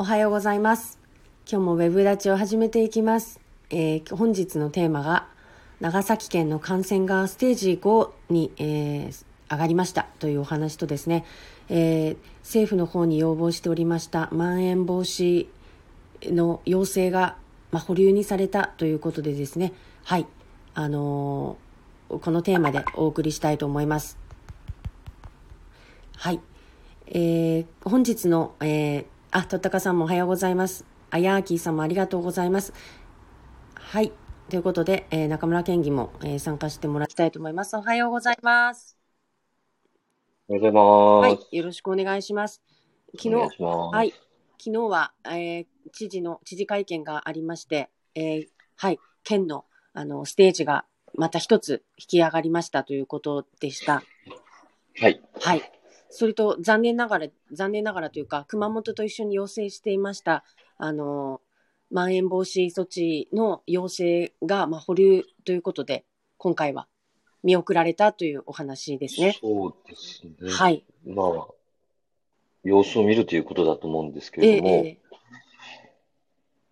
おはようございます。今日もウェブ立ちを始めていきます。えー本日のテーマが、長崎県の感染がステージ5に、えー上がりましたというお話とですね、えー政府の方に要望しておりましたまん延防止の要請が、まあ、保留にされたということでですね、はい、あのーこのテーマでお送りしたいと思います。はい。えー本日の、えーあ、とったかさんもおはようございます。あやーきーさんもありがとうございます。はい。ということで、えー中村県議も、えー参加してもらいたいと思います。おはようございます。おはようございます。はい。よろしくお願いします。昨日。はい。昨日は、えー知事の、知事会見がありまして、えーはい。県の、あの、ステージがまた一つ引き上がりましたということでした。はい。はい。それと、残念ながら、残念ながらというか、熊本と一緒に要請していました、あの、まん延防止措置の要請が、まあ、保留ということで、今回は見送られたというお話ですね。そうですね。はい。まあ、様子を見るということだと思うんですけええれども、え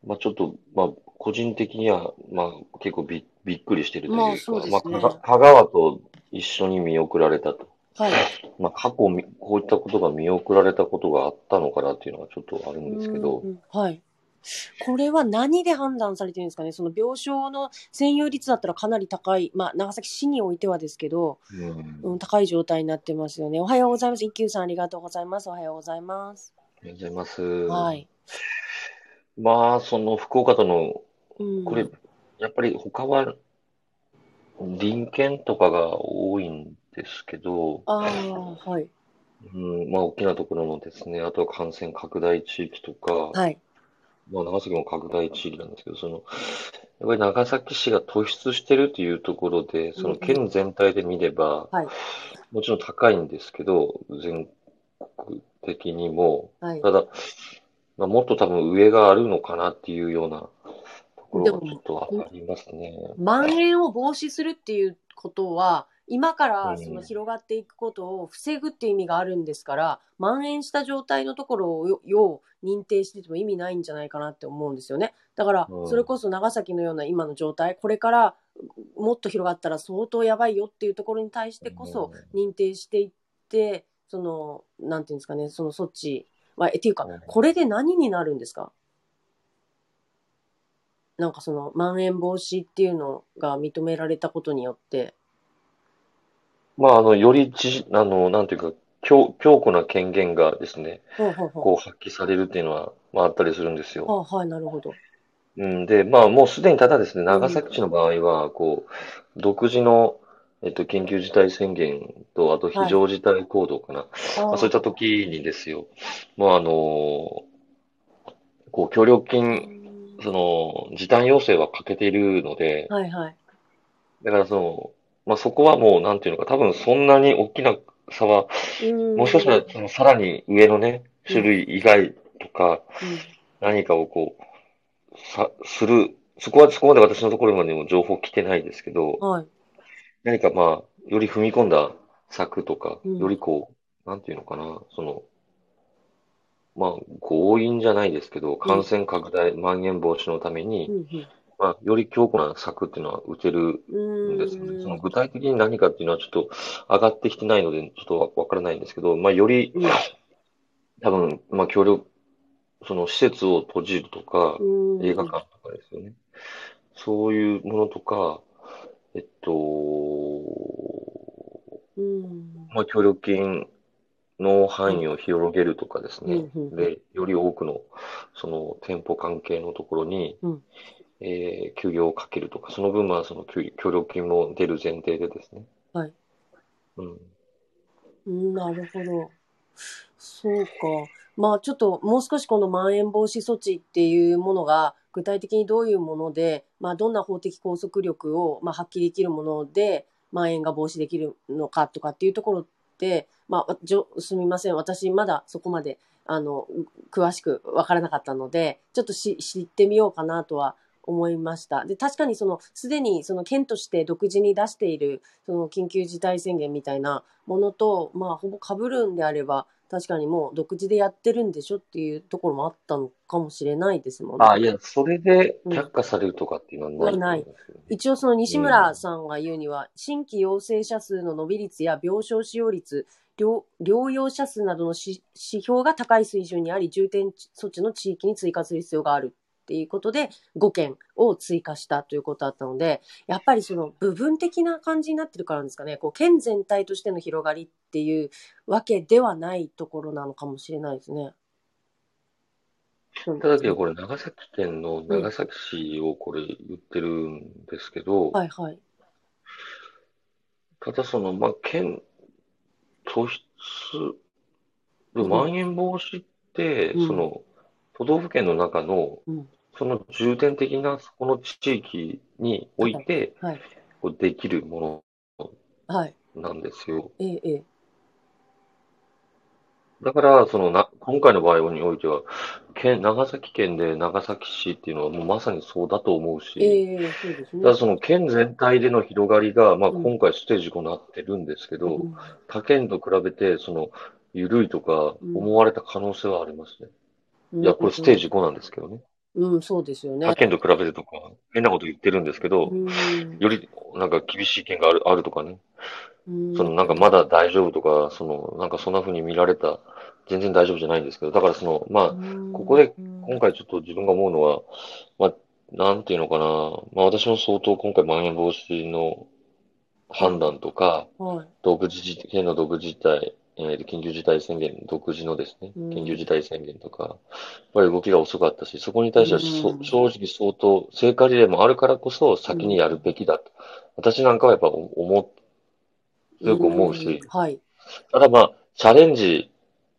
まあちょっと、まあ個人的には、まあ結構びびっくりしてるというか、まあねまあ香香川と一緒に見送られたと。えはい。まあ過去みこういったことが見送られたことがあったのかなっていうのがちょっとあるんですけどう、んはい。これは何で判断されてるんですかね？その病床の占有率だったらかなり高い、まあ、長崎市においてはですけど、うん、うん、高い状態になってますよね。おはようございます。一休さんありがとうございます。おはようございます。ありがとうございます。はい。まあその福岡とのうん、これ、やっぱり他は隣県とかが多いんですけど、ああ、はい。うん、まあ大きなところのですね、あとは感染拡大地域とか、はい。まあ長崎も拡大地域なんですけど、その、やっぱり長崎市が突出してるというところで、その県全体で見れば、はい。もちろん高いんですけど、全国的にも、はい。ただ、まあ、もっと多分上があるのかなっていうようなところがちょっとありますね。蔓延を防止するっていうことは、今からうん。その広がっていくことを防ぐっていう意味があるんですから、蔓延した状態のところをよよう認定してても意味ないんじゃないかなって思うんですよね。だからう、ん。それこそ長崎のような今の状態、これからもっと広がったら相当やばいよっていうところに対してこそ認定していって、その、なんていうんですかね、その措置は、えっていうかうん、これで何になるんですか？なんかその、まん延防止っていうのが認められたことによって、まあ、あの、よりじ、あの、なんていうか、強、強固な権限がですね、ほうほうほう。こう発揮されるっていうのは、まあ、あったりするんですよ。はあ、はい、なるほど。うん、で、まあ、もうすでにただですね、長崎市の場合は、こう、独自の、えっと、緊急事態宣言と、あと非常事態行動かな。あまあ、そういった時にですよ、もうあの、こう、協力金、その、時短要請はかけているので、はいはい。だからその、まあ、そこはもう、なんていうのか、多分そんなに大きな差は、うん。もしかしたら、その、さらに上のね、種類以外とか、何かをこう、さ、する、そこは、そこまで私のところまでも情報来てないですけどうん、はい。何かまあ、より踏み込んだ策とか、うん。よりこう、なんていうのかな、その、まあ、強引じゃないですけど、感染拡大、蔓延防止のためにまあ、より強固な策っていうのは打てるうんですね。その具体的に何かっていうのはちょっと上がってきてないので、ちょっとわわからないんですけど、まあ、よりうん、多分、まあ、協力、その施設を閉じるとか、うん映画館とかですよね。そういうものとか、えっと、うんまあ、協力金の範囲を広げるとかですね。うんうんで、より多くの、その店舗関係のところに、うんえー休業をかけるとか、その分はその協協力金も出る前提でですね。はい。うん。うんなるほど。そうか。まあちょっともう少しこのまん延防止措置っていうものが具体的にどういうもので、まあどんな法的拘束力をまあ発揮できるもので、まん延が防止できるのかとかっていうところって、まあじょすみません。私まだそこまであの詳しくわからなかったので、ちょっとし知ってみようかなとは思いました。で、確かにその、すでにその県として独自に出している、その緊急事態宣言みたいなものと、まあ、ほぼ被るんであれば、確かにもう独自でやってるんでしょっていうところもあったのかもしれないですもんね。あ、いや、それで却下されるとかっていうのはないと思うん。一応その西村さんが言うには、新規陽性者数の伸び率や病床使用率、療療養者数などの指標が高い水準にあり、重点措置の地域に追加する必要があるっていうことで、5件を追加したということだったので、やっぱりその部分的な感じになってるからですかね、こう県全体としての広がりっていうわけではないところなのかもしれないですね。ただけど、これ、長崎県の長崎市をこれ言ってるんですけど、はいはい。ただその、まあ、県、突出、まん延防止って、うんその、都道府県の中のうん、その重点的なそこの地域において、はい。こうできるもはい。のなんですよ。ええ、ええ。だから、そのな、今回の場合においては、県、長崎県で長崎市っていうのはもうまさにそうだと思うし、ええ、そうですね。ただその県全体での広がりが、まあうん今回ステージ5になってるんですけど、うん他県と比べて、その、緩いとかうん思われた可能性はありますね。いや、これステージ5なんですけどね。うん、そうですよね他。県と比べてとか、変なこと言ってるんですけど、うんよりなんか厳しい県がある、あるとかね。うんそのなんかまだ大丈夫とか、そのなんかそんな風に見られた、全然大丈夫じゃないんですけど、だからその、まあ、ここで今回ちょっと自分が思うのは、まあ、なんていうのかな、まあ私も相当今回まん延防止の判断とか、はい。独自事、県の独自事態、えー緊急事態宣言、独自のですね、うん緊急事態宣言とか、やっぱり動きが遅かったし、そこに対してはそうん正直相当、成果事例もあるからこそ先にやるべきだと。私なんかはやっぱ思っ、強く思うし、んはい。ただまあ、チャレンジ、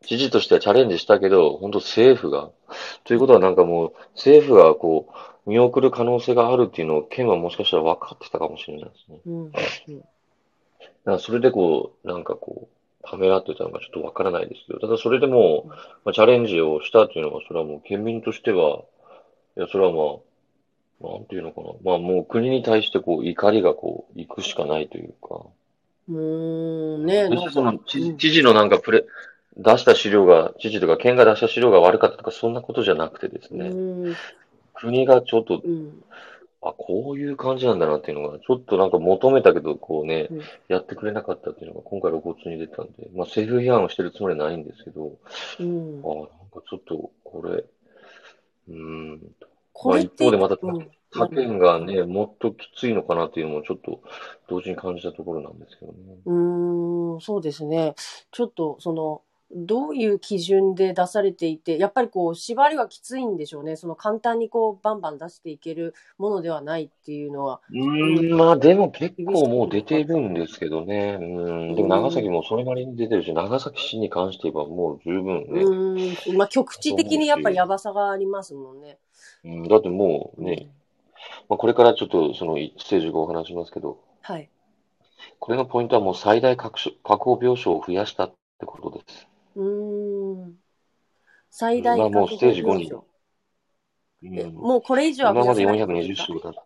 知事としてはチャレンジしたけど、本当政府が、ということはなんかもう、政府がこう、見送る可能性があるっていうのを、県はもしかしたら分かってたかもしれないですね。うん。だからそれでこう、なんかこう、ためらってたのかちょっとわからないですけど、ただそれでも、まあ、チャレンジをしたっていうのは、それはもう県民としては、いや、それはまあ、なんていうのかな。まあもう国に対してこう、怒りがこう、行くしかないというか。うーん、ねその知うん知事のなんかプレ、出した資料が、知事とか県が出した資料が悪かったとか、そんなことじゃなくてですね、うん、国がちょっと、うん、あ、こういう感じなんだなっていうのが、ちょっとなんか求めたけど、こうね、うんやってくれなかったっていうのが今回露骨に出たんで、まあ政府批判をしてるつもりはないんですけど、うんあ。なんかちょっと、これ、うーん、まあ一方でまたうん他県がね、もっときついのかなっていうのもちょっと同時に感じたところなんですけどね。うーん、そうですね。ちょっと、その、どういう基準で出されていて、やっぱりこう、縛りはきついんでしょうね。その簡単にこう、バンバン出していけるものではないっていうのは。うーん、まあでも結構もう出てるんですけどね。うん、でも長崎もそれなりに出てるし、長崎市に関して言えばもう十分ね。うーん、まあ局地的にやっぱやばさがありますもんね。うん、だってもうね、まあ、これからちょっとそのステージ5をお話しますけど、はい。これのポイントはもう最大確保病床を増やしたってことです。うーん。最大まあもうステージ5に病床うん、えもうこれ以上は今まで増やせない420床だ。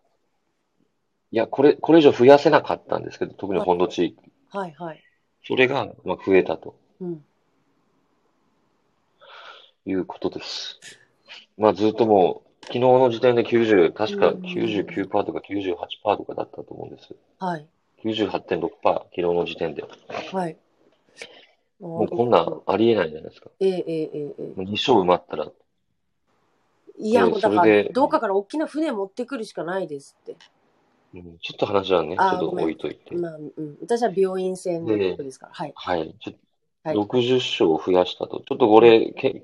いや、これ、これ以上増やせなかったんですけど、特に本土地域。はいはい。それが、まあ、増えたとうん。いうことです。まあ、ずっともう、昨日の時点で90、確かうん99%とか98%とかだったと思うんです。はい。98.6%、昨日の時点で。はい。もうこんなんありえないじゃないですか。えええええええもう2勝埋まったら、え。いや、でもうだからそれで、どうかから大きな船持ってくるしかないですって。うんちょっと話はね、ちょっとあーごめん置いといて。まあ、うん。私は病院船のことですから。はい。はい。ちょはい60床増やしたと。ちょっとこれ、け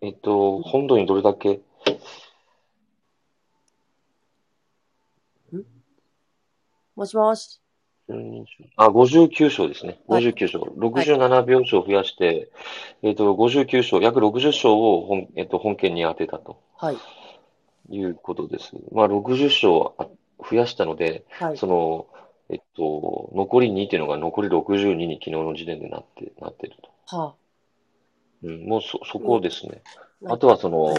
えっと、本土にどれだけ、もしもし？うんあ、59床ですね。はい59床。67病床増やして、えっと、59床、約60床を本、えっと、本県に当てたとはい。いうことです。まあ、60床あ増やしたので、はい。その、えっと、残り2っていうのが残り62に昨日の時点でなって、なってると。はうん、もうそ、そこですね。あ。あとはその、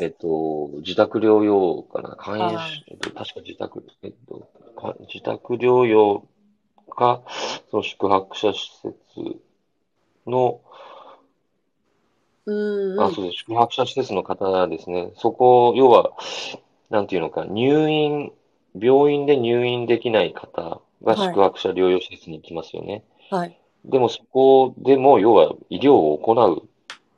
えっと、自宅療養かな、肝炎はい、えっと、確か自宅、えっと、か自宅療養か、その宿泊者施設の、うん。あ、そうです。宿泊者施設の方ですね。そこ、要は、なんていうのか、入院、病院で入院できない方がはい宿泊者療養施設に行きますよね。はい。でもそこでも、要は医療を行う、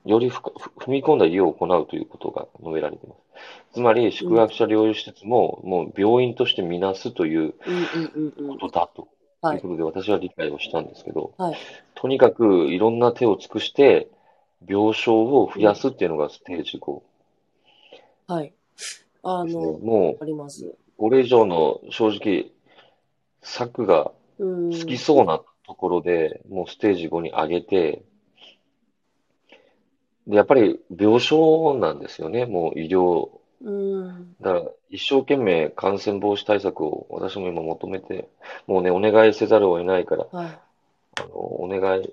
より踏み込んだ医療を行うということが述べられています。つまり、宿泊者療養施設も、もう病院としてみなすといううんうんうんうん。ことだとはいいうことで、私は理解をしたんですけど、はいとにかくいろんな手を尽くして、病床を増やすっていうのがステージ5はい。あですね。の、もあります。う、これ以上の正直、策がうん。つきそうなところで、もうステージ5に上げて、で、やっぱり病床なんですよね、もう医療。うん。だから、一生懸命感染防止対策を私も今求めて、もうね、お願いせざるを得ないから、はい。あの、お願い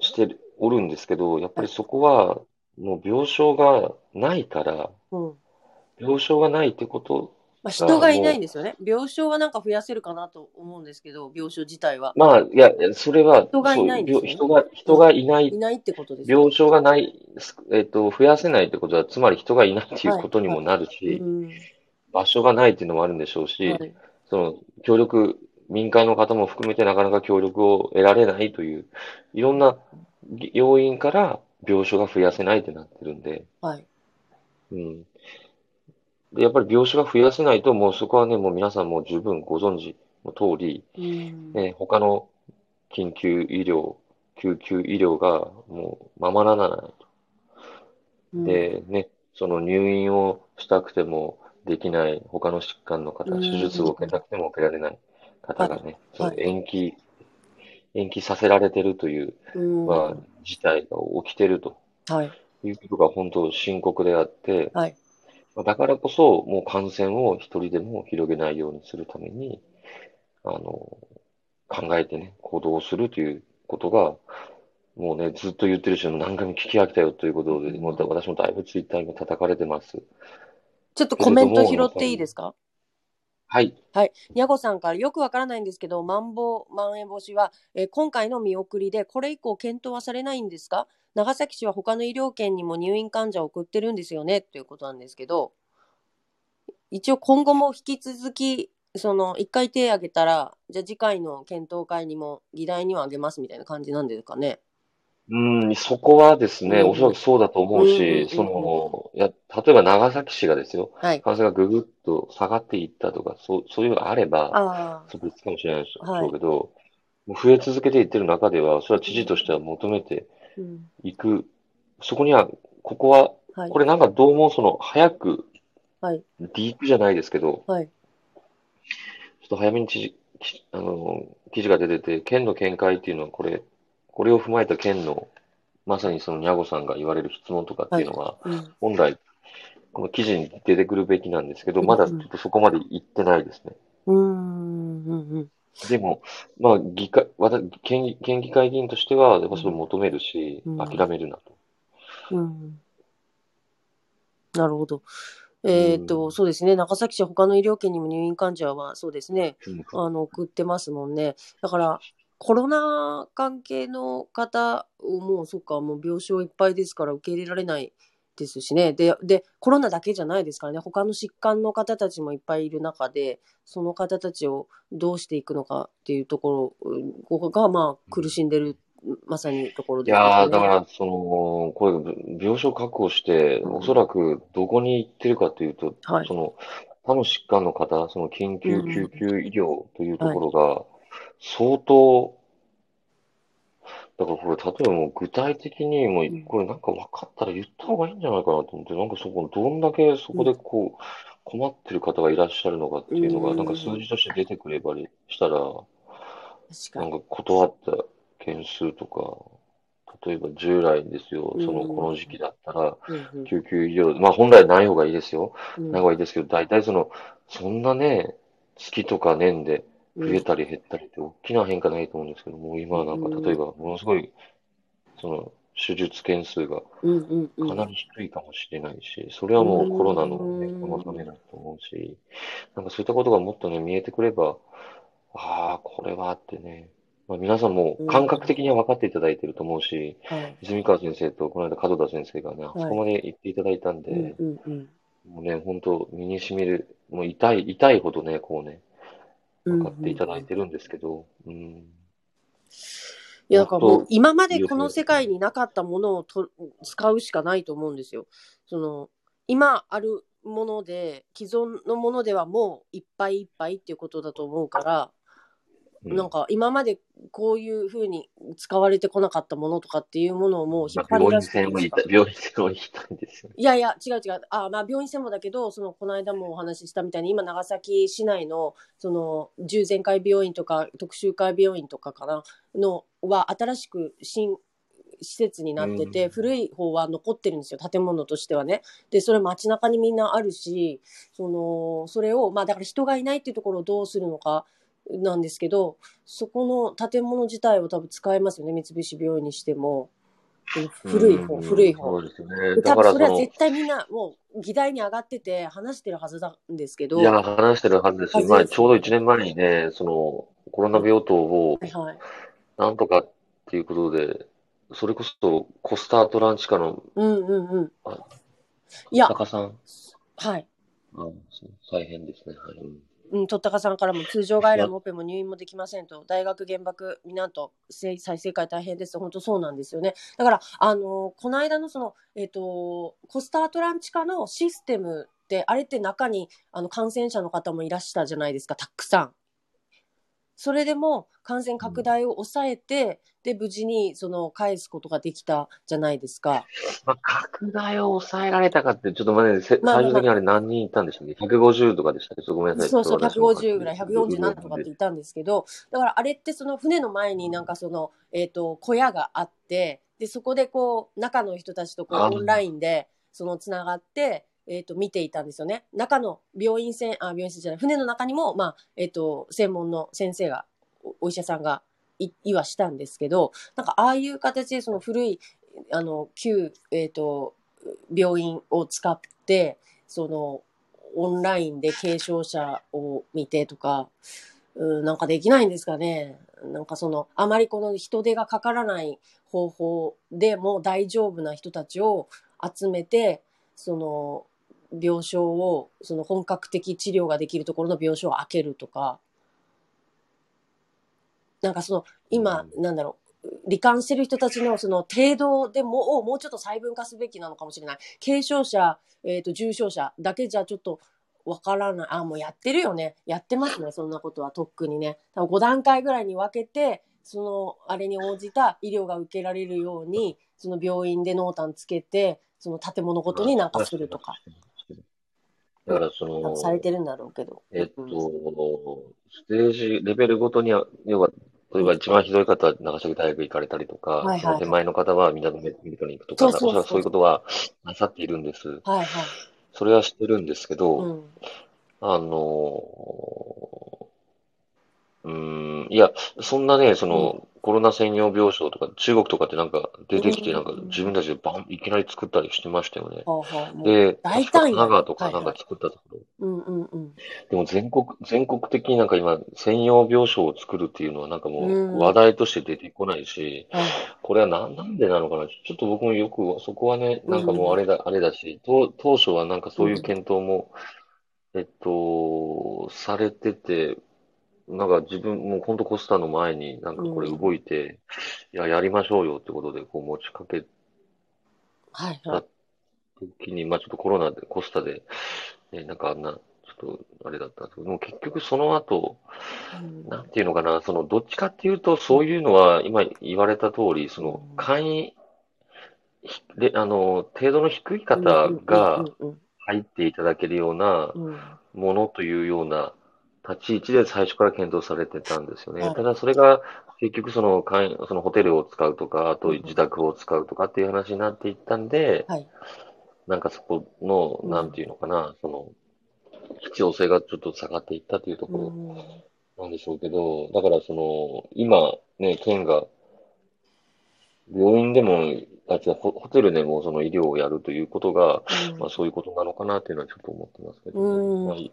しておるんですけど、やっぱりそこは、もう病床がないから、うん。病床がないってこと、まあ、人がいないんですよね。病床はなんか増やせるかなと思うんですけど、病床自体は。まあ、いや、それは、人がいないんですよね人が、人がいないいないってことですよ。病床がない、すえっと、増やせないってことは、つまり人がいないっていうことにもなるし、うん。場所がないっていうのもあるんでしょうし、はい。その、協力、民間の方も含めてなかなか協力を得られないという、いろんな要因から病床が増やせないってなってるんで、はい。うん。で、やっぱり病床が増やせないと、もうそこはね、もう皆さんも十分ご存知の通り、うん。ね、他の緊急医療、救急医療がもうままならないと。うん、で、ね、その入院をしたくてもできない他の疾患の方、うん手術を受けたくても受けられない方がね、そはいの延期、延期させられてるという、うん。まあ、事態が起きてるとはい。いうことが本当深刻であって、はい。まあだからこそ、もう感染を一人でも広げないようにするために、あの、考えてね、行動するということが、もうね、ずっと言ってるし、何回も聞き飽きたよということで、もうだ私もだいぶツイッターに叩かれてます。ちょっとコメント拾っていいですか？はい。はい。にゃごさんからよくわからないんですけど、まん防、まん延防止は、えー今回の見送りで、これ以降検討はされないんですか？長崎市は他の医療圏にも入院患者を送ってるんですよねということなんですけど、一応今後も引き続き、その、一回手挙げたら、じゃあ次回の検討会にも議題には挙げますみたいな感じなんですかね。うん、そこはですね、うんおそらくそうだと思ううんうんうんし、その、いや、例えば長崎市がですよ、はい。感染がぐぐっと下がっていったとか、そう、そういうのがあれば、あそう別かもしれないでしはいょうけど、もう増え続けていってる中では、それは知事としては求めてあ、うん。いく。そこには、ここは、はいこ。れなんかどうもその、早く、はい。リークじゃないですけど、はい。ちょっと早めに知事、きあの、記事が出てて、県の見解っていうのはこれ、これを踏まえた県の、まさにそのニャゴさんが言われる質問とかっていうのは、うん。本来、この記事に出てくるべきなんですけど、うんまだちょっとそこまで行ってないですね。うーん。うん。うん。でも、まあ、議会、私、県議、県議会議員としては、やっぱそれを求めるし、うん諦めるなと。うん。なるほど。えっ、と、うんそうですね。長崎市は他の医療圏にも入院患者は、そうですね。うんあの、送ってますもんね。だから、コロナ関係の方をもう、そっか、もう病床いっぱいですから受け入れられないですしね。で、で、コロナだけじゃないですからね。他の疾患の方たちもいっぱいいる中で、その方たちをどうしていくのかっていうところが、まあ、苦しんでる、まさにところいですよね。やー、だから、その、これ、病床確保して、うんおそらくどこに行ってるかというと、はいその、他の疾患の方、その緊急うん救急医療というところが、相当、だからこれ、例えばもう具体的にもうこれなんか分かったら言った方がいいんじゃないかなと思って、なんかそこ、どんだけそこでこう、困ってる方がいらっしゃるのかっていうのが、うん。なんか数字として出てくればりしたら。なんか断った件数とか、例えば従来ですよ、そのうんこの時期だったら、救急医療、まあ本来ない方がいいですよ。うん。ない方がいいですけど、大体その、そんなね、月とか年で増えたり減ったりって大きな変化ないと思うんですけども、今はなんかうん。例えばものすごい、その、手術件数がうんうんうん。かなり低いかもしれないし、それはもうコロナのね、うんこのためだと思うし、なんかそういったことがもっとね、見えてくれば、ああ、これはってね、まあ、皆さんも感覚的には分かっていただいてると思うし、はい。泉川先生とこの間門田先生がね、あい。そこまで言っていただいたんで、うんうんうん。もうね、本当身に染みる、もう痛い、痛いほどね、こうね、分かっていただいてるんですけど、うん。いや、だからもう今までこの世界になかったものをと使うしかないと思うんですよ。その、今あるもので、既存のものではもういっぱいいっぱいっていうことだと思うから、うんなんか今までこういうふうに使われてこなかったものとかっていうものをもう引っ張り出して戦もいた、病院戦も行きたいんですよね。いやいや、違う違う。あまあ、病院専門だけど、その、この間もお話ししたみたいに、今、長崎市内の、その、重全会病院とか、特集会病院とかかな、の、は、新しく新、施設になってて、うん古い方は残ってるんですよ、建物としてはね。で、それ街中にみんなあるし、その、それを、まあ、だから人がいないっていうところをどうするのか、なんですけど、そこの建物自体を多分使えますよね、三菱病院にしても。古い方、うん古い方そ。うですね。だからそれは絶対みんなもう議題に上がってて話してるはずなんですけど、いや、話してるはずですし、はずですまあ、ちょうど1年前にね、その、コロナ病棟を。なんとかっていうことで、それこそコスタートランチカのうんうんうんあ。いや、高さん、はい。あ大変ですね。はい。うん、とったかさんからも通常外来もオペも入院もできませんと、大学原爆、港、再生回大変です。本当そうなんですよね。だから、あのこの間のその、えっ、と、コスタートランチ化のシステムって、あれって中にあの感染者の方もいらしたじゃないですか、たくさん。それでも感染拡大を抑えて、で、無事にその返すことができたじゃないですか。まあ、拡大を抑えられたかって、ちょっとまね、せまあまあ最終的にあれ何人いたんでしたっけ ?150 とかでしたっけ？ごめんなさい。そうそう、ちょっと私も150ぐらい、147とかっていたんですけど、だからあれってその船の前になんかその、えっ、と、小屋があって、で、そこでこう、中の人たちとこうあオンラインで、その、つながって、えっ、と、見ていたんですよね。中の病院船、あ、病院船じゃない、船の中にも、まあ、えっ、と、専門の先生が、お医者さんがい、いはしたんですけど、なんかああいう形でその古い、あの、旧、えっ、と、病院を使って、その、オンラインで軽症者を見てとか、うん、なんかできないんですかね。なんかその、あまりこの人手がかからない方法でも大丈夫な人たちを集めて、その、病床を、その本格的治療ができるところの病床を開けるとか、なんかその、今、なんだろう、罹患してる人たちのその程度でも、をもうちょっと細分化すべきなのかもしれない。軽症者、えっ、と、重症者だけじゃちょっとわからない。あ、もうやってるよね。やってますね。そんなことはとっくにね。多分5段階ぐらいに分けて、その、あれに応じた医療が受けられるように、その病院で濃淡つけて、その建物ごとになんかするとか、だからその、されてるんだろうけど。えっと、ステージ、レベルごとには、要は、例えば一番ひどい方は長崎大学行かれたりとか、はいはいその手前の方はみんなのメディカに行くとか、そうそういうことはなさっているんです。はいはい。それは知ってるんですけど、うん。あのー、うーん、いや、そんなね、その、コロナ専用病床とか、中国とかってなんか出てきて、なんか自分たちでバン、いきなり作ったりしてましたよね。うで、大胆や。神奈川とかなんか作ったところ。うんうんうん。でも全国、全国的になんか今、専用病床を作るっていうのはなんかもうん。う話題として出てこないし、はい。これはな、なんでなのかな？ちょっと僕もよく、そこはね、なんかもうあれだ、あれだし、当当初はなんかそういう検討も、えっと、されてて、なんか自分も本当コスタの前になんかこれ動いて、いや、やりましょうよってことでこう持ちかけはいはい。時に、まあちょっとコロナで、コスタで、ね、なんかあんな、ちょっとあれだったんですけど、もう結局その後、うん。なんていうのかな、その、どっちかっていうと、そういうのは、今言われた通り、そのうん、簡易、ひで、あの、程度の低い方がうんうん入っていただけるようなうんうん。ものというような立ち位置で最初から検討されてたんですよね。はいただそれが結局その、そのホテルを使うとか、あと自宅を使うとかっていう話になっていったんで、はい。なんかそこの、うんなんていうのかな、その、必要性がちょっと下がっていったというところうんなんでしょうけど、だからその、今ね、県が、病院でも、あ、違う、ホホテルでもその医療をやるということが、まあそういうことなのかなっていうのはちょっと思ってますけどね。うんまあい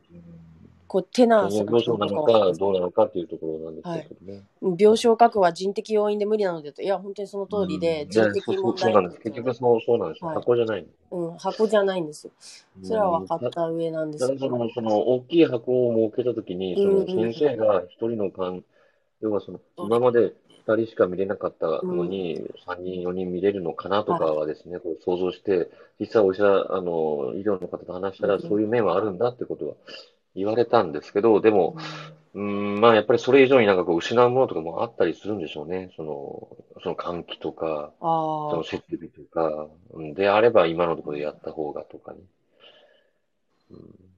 こうテナーその病床なのか、どうなのかっていうところなんですけどね。病床確保は人的要因で無理なのでと、いや、本当にその通りで、うん。人的問題いやそうそうなんです。結局そうそうなんですよ。はい。箱じゃないうん、箱じゃないんですよ。それは分かった上なんですけど。ただその、その、大きい箱を設けたときに、その、先生が一人の患、要はその、今まで二人しか見れなかったのに、三人、四人見れるのかなとかはですね、こう想像して、実際お医者、あの、医療の方と話したら、うん。そういう面はあるんだってことは言われたんですけど、でも、うん、まあ、やっぱりそれ以上になんかこう、失うものとかもあったりするんでしょうね。その、その換気とか、そあの設備とか、うん。であれば今のところでやった方がとかね。うん。あ、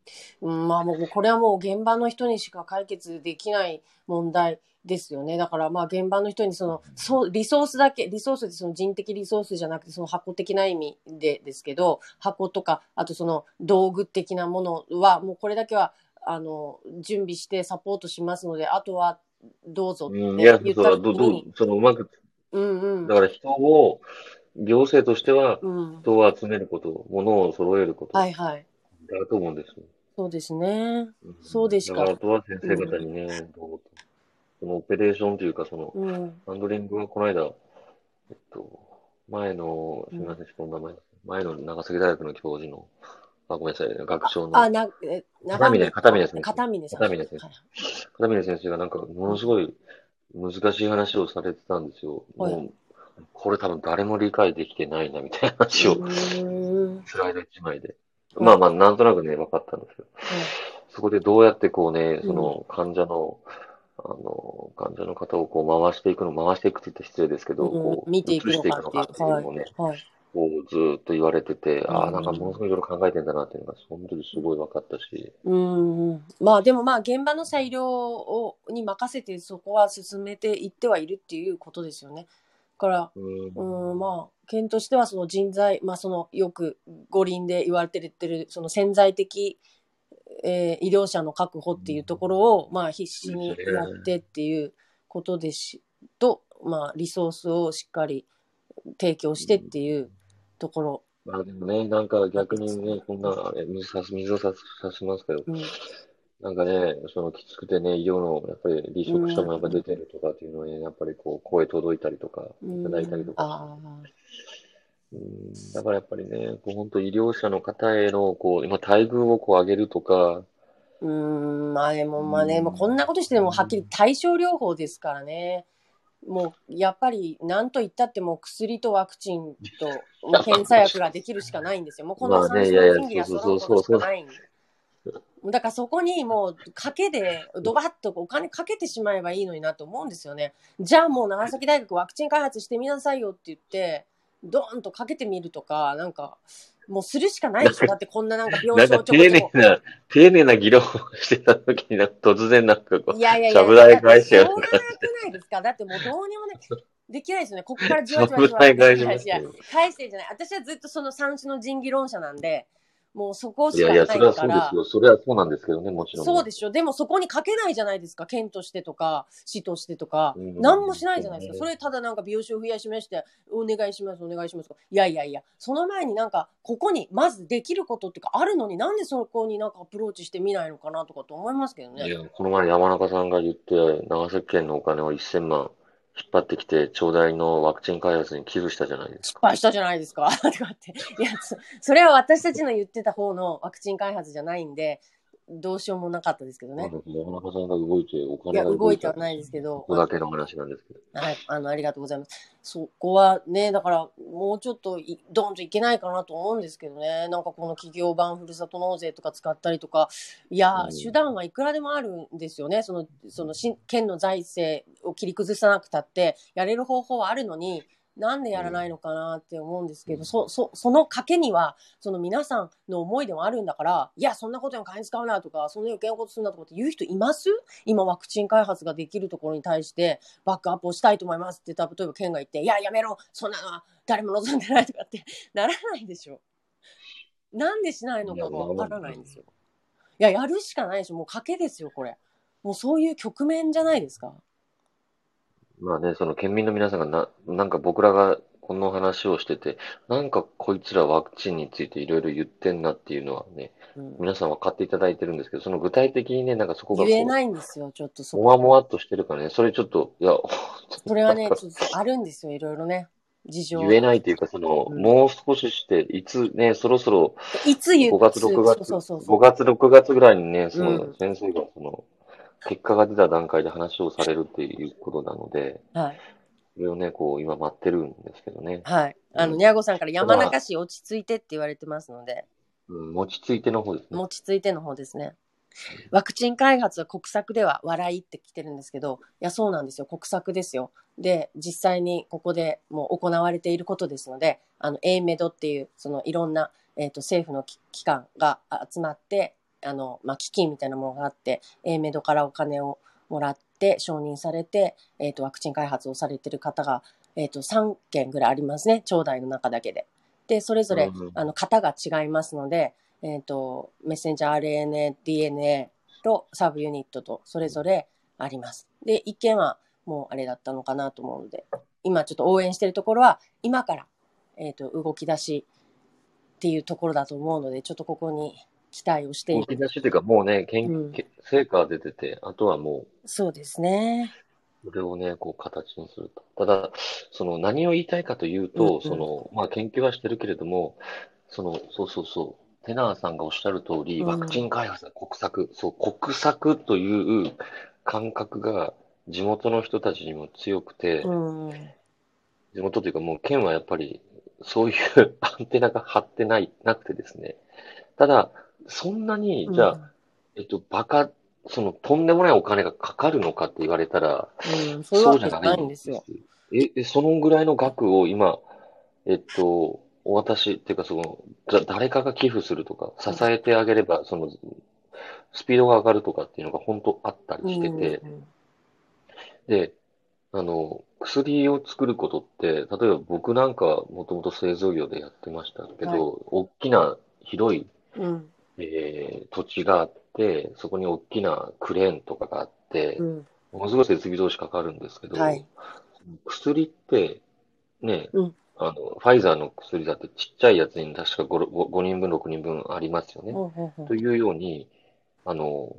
うん、まあもうこれはもう現場の人にしか解決できない問題ですよね。だからまあ現場の人にその、そう、リソースだけ、リソースってその人的リソースじゃなくてその箱的な意味でですけど、箱とか、あとその道具的なものはもうこれだけは、あの、準備してサポートしますので、あとはどうぞってうん、いや、言っそうだ、ど、どそのうまく、うんうんだ。から人を、行政としてはうん。人を集めること、物を揃えることだはいはい。と思うんですよ。そうですね。んそうでしかだからあとは先生方にね、どうぞそのオペレーションというか、その、うん。ハンドリングはこの間、えっと、前の、すみません、人の名前、前の長崎大学の教授の、あ、ごめんなさい、学長のあ、な、え、片峰片峰先生片峰さん。片峰先生はい片峰先生がなんか、ものすごい難しい話をされてたんですよ。はいもう、これ多分誰も理解できてないな、みたいな話を、スライド一枚で。うんまあまあ、なんとなくね、分かったんですよ。そこでどうやってこうね、その患者の、あの、患者の方をこう回していくの、回していくって言ったら失礼ですけど、うんこう、見ていくのかっていうのをね、はい。こうずーっと言われてて、ああ、うんなんかものすごいいろいろ考えてんだなっていうのが、本当にすごい分かったし、うんうん。まあでもまあ現場の裁量をに任せてそこは進めていってはいるっていうことですよね。だから、うん。うん、まあ、県としてはその人材、まあそのよく五輪で言われてる、その潜在的、えー医療者の確保っていうところを、まあ必死にやってっていうことですし、と、まあリソースをしっかり提供してっていうところ。まあでもね、なんか逆にね、こんな、え水さす、水をさしますけど、うん、なんかね、そのきつくてね、医療の、やっぱり離職者もやっぱ出てるとかっていうのはね、やっぱりこう、声届いたりとか、いただいたりとか。うん、だからやっぱりね、こう本当医療者の方への、こう、今待遇をこう上げるとか、うーん、まあでも、まあね、うんもうこんなことしてでもはっきり対症療法ですからね。もう、やっぱり、なんと言ったっても薬とワクチンと、まあ検査薬ができるしかないんですよ。もうこのまあ三種のがそう揃そううそうことしかないんで。だからそこにもう、賭けで、ドバッとお金かけてしまえばいいのになと思うんですよね。じゃあもう長崎大学ワクチン開発してみなさいよって言って、ドーンとかけてみるとか、なんか、もうするしかないでしょ。だってこんななんか病床丁寧な、丁寧な議論をしてた時に突然なんかこう、いやいやいや、ちゃぶ台返ししょやうがなくないですかだってもうどうにもね、できないですよね。ここからじわじわじわ返してんじゃない。私はずっとその三種の神議論者なんで、もうそこいやいや、しかないそれはからそうです。よ。それはそうなんですけどね、もちろん。そうでしょ。でもそこに書けないじゃないですか。県としてとか、市としてとか。うん何もしないじゃないですか。うんそれただなんか病床増やしまして、お願いします、お願いします。いやいやいや、その前になんか、ここにまずできることっていうか、あるのになんでそこになんかアプローチしてみないのかなとかと思いますけどね。いや、この前山中さんが言って、長崎県のお金を1000万引っ張ってきて、町大のワクチン開発に寄付したじゃないですか失。敗したじゃないですか。とかって。いや、そそれは私たちの言ってた方のワクチン開発じゃないんで、どうしようもなかったですけどね。山中さんが動いて、おいや、金が動いてはないですけどこ。こだけの話なんですけど。はい、あの、ありがとうございます。そこはね、だから、もうちょっとい、ドンといけないかなと思うんですけどね。なんかこの企業版ふるさと納税とか使ったりとか、いや、うん手段はいくらでもあるんですよね。その、その、し県の財政を切り崩さなくたって、やれる方法はあるのに、なんでやらないのかなって思うんですけど、うんそ、そ、その賭けには、その皆さんの思いでもあるんだから、いや、そんなことに金使うなとか、そんな余計なことするなとかって言う人います？今ワクチン開発ができるところに対して、バックアップをしたいと思いますって例えば県が言って、いや、やめろそんなのは誰も望んでないとかってならないでしょ。なんでしないのかがわからないんですよ。いや、やるしかないでしょ。もう賭けですよ、これ。もうそういう局面じゃないですか。まあね、その県民の皆さんがな、なんか僕らがこの話をしてて、なんかこいつらワクチンについていろいろ言ってんなっていうのはね、うん。皆さん分かっていただいてるんですけど、その具体的にね、なんかそこがこう、言えないんですよ、ちょっとそもわもわっとしてるからね、それちょっと、いや、それはね、ちょっとあるんですよ、いろいろね。事情。言えないというか、その、うん。もう少しして、いつね、そろそろいつ言う5月、6月、そうそうそう5月、6月ぐらいにね、そのうん。先生がその、結果が出た段階で話をされるっていうことなので、はい。それをね、こう、今待ってるんですけどね。はい。あの、うんにゃごさんから山中市落ち着いてって言われてますので、うん、持ちついての方ですね。落ち着いての方ですね。ワクチン開発は国策では笑いって来てるんですけど、いや、そうなんですよ。国策ですよ。で、実際にここでもう行われていることですので、あの、AMED っていう、そのいろんな、えっ、と、政府のき機関が集まって、あの、まあ、基金みたいなものがあって、AMED からお金をもらって、承認されて、えっ、と、ワクチン開発をされている方が、えっ、と、3件ぐらいありますね。町内の中だけで。で、それぞれ、あの、型が違いますので、えっ、と、メッセンジャー RNA、DNA とサブユニットとそれぞれあります。で、一件はもうあれだったのかなと思うので、今ちょっと応援しているところは、今から、えっ、と、動き出しっていうところだと思うので、ちょっとここに期待をしている。動き出しというか、もうね、研うん究、成果が出てて、あとはもそうですね。う、それをね、こう、形にすると。ただ、その、何を言いたいかといううんうと、んその、まあ、研究はしてるけれども、その、そうそうそう、テナーさんがおっしゃる通り、うんワクチン開発は国策、そう、国策という感覚が地元の人たちにも強くて、うん。地元というかもう県はやっぱりそういう アンテナが張ってない、なくてですね。ただ、そんなに、じゃあ、えっと、バカ、その、とんでもないお金がかかるのかって言われたら、うん、うん、そうじゃないんですよ。え、えそのぐらいの額を今、えっと、お渡しっていうか、その、だ誰かが寄付するとか、支えてあげれば、その、スピードが上がるとかっていうのが本当あったりしてて、うん。で、あの、薬を作ることって、例えば僕なんかはもともと製造業でやってましたけど、はい。大きな広い、うん、えー土地があって、そこに大きなクレーンとかがあって、うん、ものすごい設備投資かかるんですけど、はい。薬って、ね、うんあの、ファイザーの薬だってちっちゃいやつに確か 5, 5人分、6人分ありますよね。ほうほうほうというように、あの、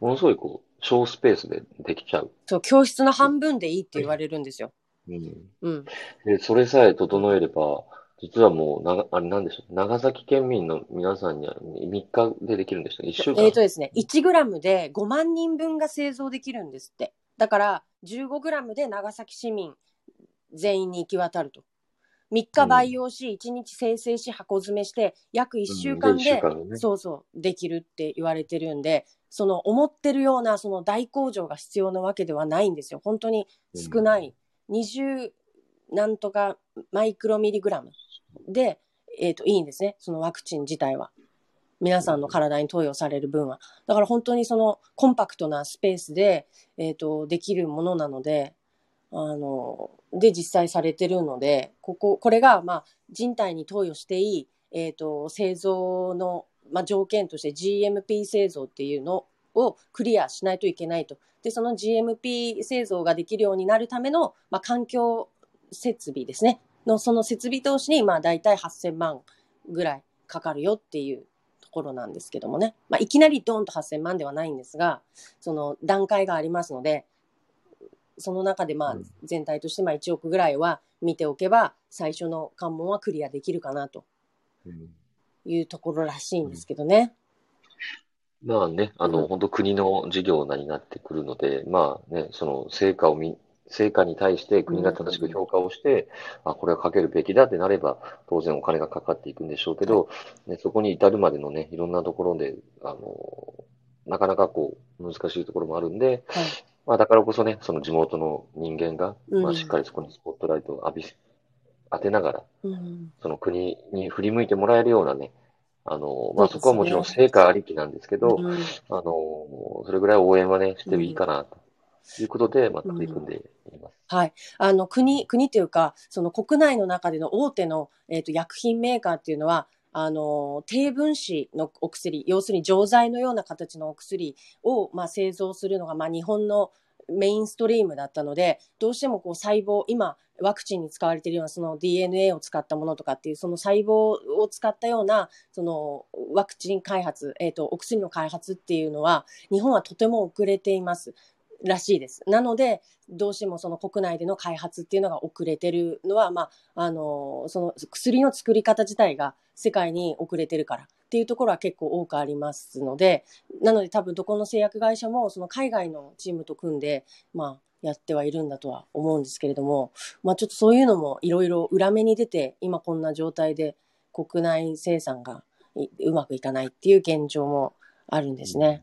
ものすごいこう、小スペースでできちゃう。そう、教室の半分でいいって言われるんですよ。うん。うん。で、それさえ整えれば、実はもう、なが、あれなんでしょう。長崎県民の皆さんには3日でできるんでしたっけ ?1 週間？えーとですね、1グラムで5万人分が製造できるんですって。だから、15グラムで長崎市民全員に行き渡ると。3日培養し、1日生成し、箱詰めして、約1週間うんで一週で、間でねそうそう、できるって言われてるんで、その思ってるようなその大工場が必要なわけではないんですよ。本当に少ない。20なんとかマイクロミリグラムで、えー、といいんですね。そのワクチン自体は。皆さんの体に投与される分は。だから本当にそのコンパクトなスペースで、えー、とできるものなので、あの、で実際されてるので、ここ、これが、まあ、人体に投与していい、えー、と製造の、まあ、条件として GMP 製造っていうのをクリアしないといけないと。で、その GMP 製造ができるようになるための、まあ、環境設備ですね。の、その設備投資に、まあ、大体8000万ぐらいかかるよっていうところなんですけどもね。まあ、いきなりドーンと8000万ではないんですが、その段階がありますので、その中でまあうん全体としてまあ1億ぐらいは見ておけば、最初の関門はクリアできるかなとうんいうところらしいんですけどね。まあね、あの、うん本当国の事業になってくるので、まあね、その成果を見、成果に対して国が正しく評価をして、あ、これはかけるべきだってなれば、当然お金がかかっていくんでしょうけど、ね、そこに至るまでのね、いろんなところで、あの、なかなかこう、難しいところもあるんで、はい。まあだからこそね、その地元の人間が、うん。まあしっかりそこにスポットライトを浴びせ、当てながら、うん。その国に振り向いてもらえるようなね、あの、まあそこはもちろん成果ありきなんですけど、うん。あの、それぐらい応援はね、してもいいかな、ということで、まあ、取り組んでいます。はい。あの、国、国というか、その国内の中での大手の、えっ、と、薬品メーカーっていうのは、あの、低分子のお薬、要するに錠剤のような形のお薬を、まあ、製造するのが、まあ、日本のメインストリームだったので、どうしてもこう細胞、今、ワクチンに使われているようなその DNA を使ったものとかっていう、その細胞を使ったような、そのワクチン開発、えっ、と、お薬の開発っていうのは、日本はとても遅れています。らしいです。なので、どうしてもその国内での開発っていうのが遅れてるのは、まあ、あの、その薬の作り方自体が世界に遅れてるからっていうところは結構多くありますので、なので多分どこの製薬会社もその海外のチームと組んで、まあ、やってはいるんだとは思うんですけれども、まあちょっとそういうのもいろいろ裏目に出て、今こんな状態で国内生産がうまくいかないっていう現状もあるんですね。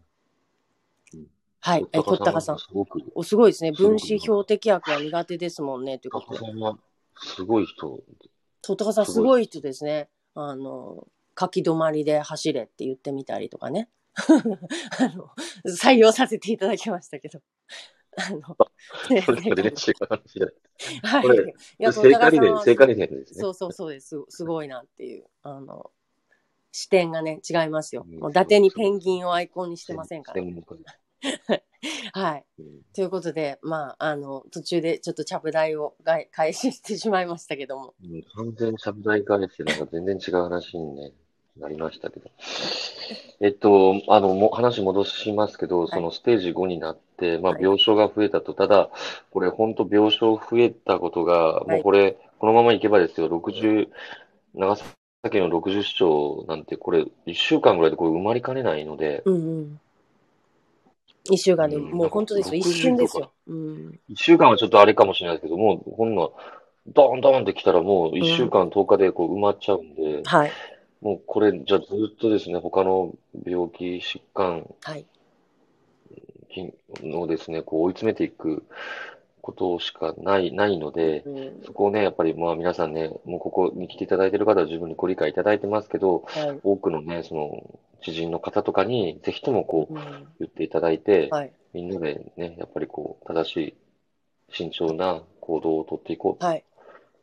はい。え、とったかさん。すごく、お、すごいですね。分子標的薬は苦手ですもんね、というとことで。さんは、すごい人。とったかさん、すごい人ですね。あの、書き止まりで走れって言ってみたりとかね。あの、採用させていただきましたけど。あの、ね。はい。いや、聖火リレー、聖火リレーですね。そうそうそうです。すすごいなっていう。あの、視点がね、違いますよ。うんもう伊達にペンギンをアイコンにしてませんから。はい。うんということで、まあ、あの、途中でちょっとちゃぶ台をがい開始してしまいましたけども。うん完全しゃぶ台返して、なんか全然違う話に、ね、なりましたけど。えっと、あの、も話戻しますけど、そのステージ5になって、まあ、はい病床が増えたと。ただ、これ、本当病床増えたことが、はいもうこれ、このままいけばですよ、60、長崎の60市長なんて、これ、1週間ぐらいでこれ埋まりかねないので、うんうん。一週間で、うんもう本当ですよ。一瞬ですよ。うん。1週間はちょっとあれかもしれないですけど、もう、こんな、ドーンドーンって来たらもう1週間、10日でこう埋まっちゃうんで、はい。もうこれ、じゃあずっとですね、他の病気、疾患はい。のですね、こう追い詰めていくことしかない、ないので、うん。そこをね、やっぱりまあ皆さんね、もうここに来ていただいている方は十分にご理解いただいてますけど、はい。多くのね、その知人の方とかにぜひともこううん言っていただいて、はい。みんなでね、やっぱりこう正しい慎重な行動をとっていこうはい。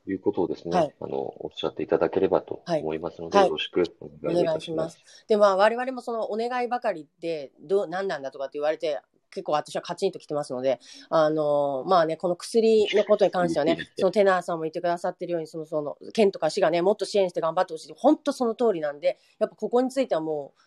ということをですね、はいあの、おっしゃっていただければと思いますので、はいよろしくお願いします。で、まあ、我々もそのお願いばかりで、どう、何なんだとかって言われて、結構私はカチンときてますので、あのまあね、この薬のことに関してはね、そのテナーさんも言ってくださってるように、その、その、県とか市がね、もっと支援して頑張ってほしい。本当その通りなんで、やっぱここについてはもう、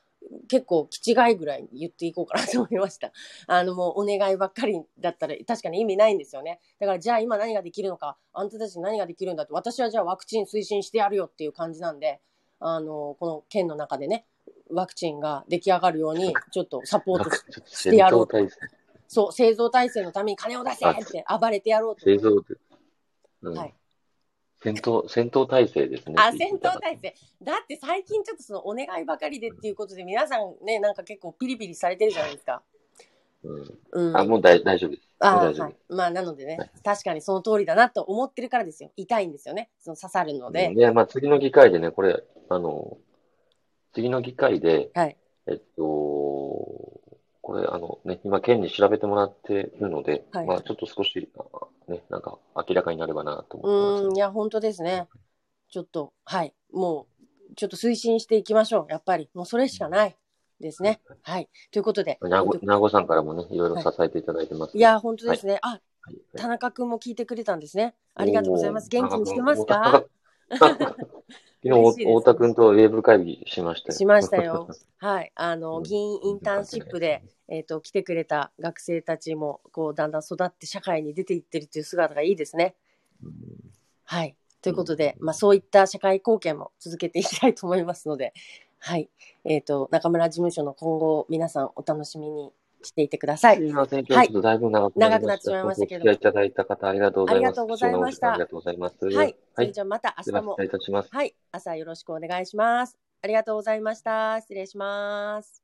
結構、気違いぐらい言っていこうかなと思いました。あの、もうお願いばっかりだったら確かに意味ないんですよね。だから、じゃあ今何ができるのか、あんたたちに何ができるんだって、私はじゃあワクチン推進してやるよっていう感じなんで、あの、この県の中でね、ワクチンが出来上がるように、ちょっとサポートしてやろうそう、製造体制のために金を出せって暴れてやろうと。製造で、うんはい戦闘、戦闘態勢ですね。あ、戦闘体制。だって最近ちょっとそのお願いばかりでっていうことで皆さんね、なんか結構ピリピリされてるじゃないですか。うんうん。あ、もう大大丈夫です。あ大丈夫はい。まあ、なのでねはい、確かにその通りだなと思ってるからですよ。痛いんですよね。その刺さるので。で、まあ、次の議会でね、これ、あの、次の議会で、はい。えっと、これ、あのね、今、県に調べてもらっているので、はいまあ、ちょっと少し、あね、なんか、明らかになればなとう思ってーん、いや、本当ですね。ちょっと、はい。もう、ちょっと推進していきましょう。やっぱり。もうそれしかないですね。はい。ということで。ます。なご、なごさんからもね、いろいろ支えていただいてます。いや、本当ですね。あ、はい、田中くんも聞いてくれたんですね。ありがとうございます。元気にしてますか？昨日、太田君とウェブ会議しましたよ。しましたよ。はい。あの、うん議員インターンシップで、えっ、と、来てくれた学生たちも、こう、だんだん育って社会に出ていってるという姿がいいですね。うんはい。ということで、まあ、そういった社会貢献も続けていきたいと思いますので、はい。えっ、と、中村事務所の今後、皆さんお楽しみにしていてください。すいません、今日はちょっとだいぶ長くなりました。長くなってしまいましたけどいいただいた方、ありがとうございます。ありがとうございましたありがとうございます。はい。そはい。れじゃあまた明日もでは失礼、いたします。はい。朝よろしくお願いします。ありがとうございました。失礼します。